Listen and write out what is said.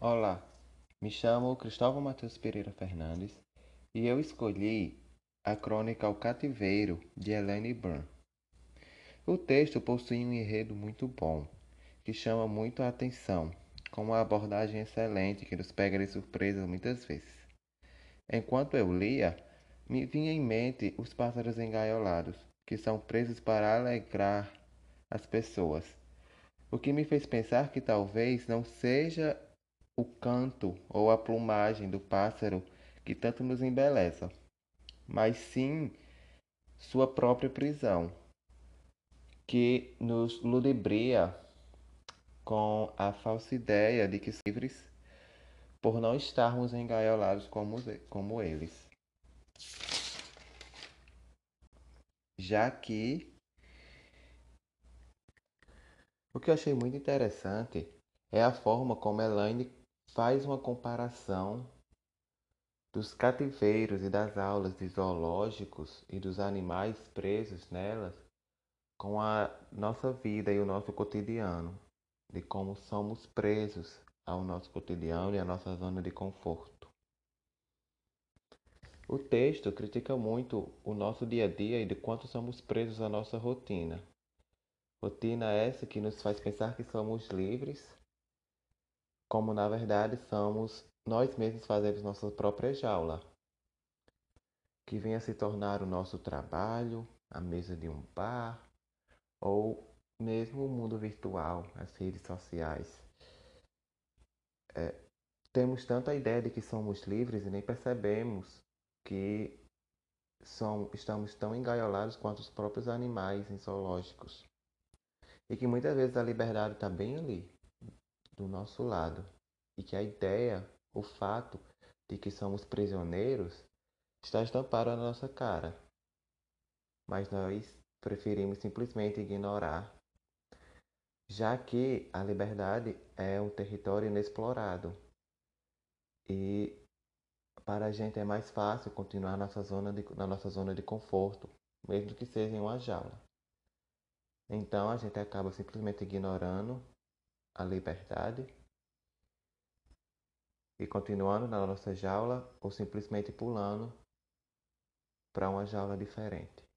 Olá, me chamo Cristóvão Matheus Pereira Fernandes e eu escolhi a crônica O Cativeiro de Helene Brun. O texto possui um enredo muito bom, que chama muito a atenção, com uma abordagem excelente que nos pega de surpresa muitas vezes. Enquanto eu lia, me vinha em mente os pássaros engaiolados, que são presos para alegrar as pessoas, o que me fez pensar que talvez não seja o canto ou a plumagem do pássaro que tanto nos embeleza, mas sim sua própria prisão, que nos ludibria com a falsa ideia de que livres por não estarmos engaiolados como, como eles. Já que o que eu achei muito interessante é a forma como Elaine faz uma comparação dos cativeiros e das aulas de zoológicos e dos animais presos nelas com a nossa vida e o nosso cotidiano, de como somos presos ao nosso cotidiano e à nossa zona de conforto. O texto critica muito o nosso dia a dia e de quanto somos presos à nossa rotina. Rotina essa que nos faz pensar que somos livres como na verdade somos nós mesmos fazemos nossa própria jaula, que venha se tornar o nosso trabalho, a mesa de um bar, ou mesmo o mundo virtual, as redes sociais. É, temos tanta ideia de que somos livres e nem percebemos que são, estamos tão engaiolados quanto os próprios animais em zoológicos. E que muitas vezes a liberdade está bem ali, do nosso lado e que a ideia, o fato de que somos prisioneiros está estampado na nossa cara. Mas nós preferimos simplesmente ignorar, já que a liberdade é um território inexplorado e para a gente é mais fácil continuar nossa zona de, na nossa zona de conforto, mesmo que seja em uma jaula. Então a gente acaba simplesmente ignorando a liberdade e continuando na nossa jaula ou simplesmente pulando para uma jaula diferente.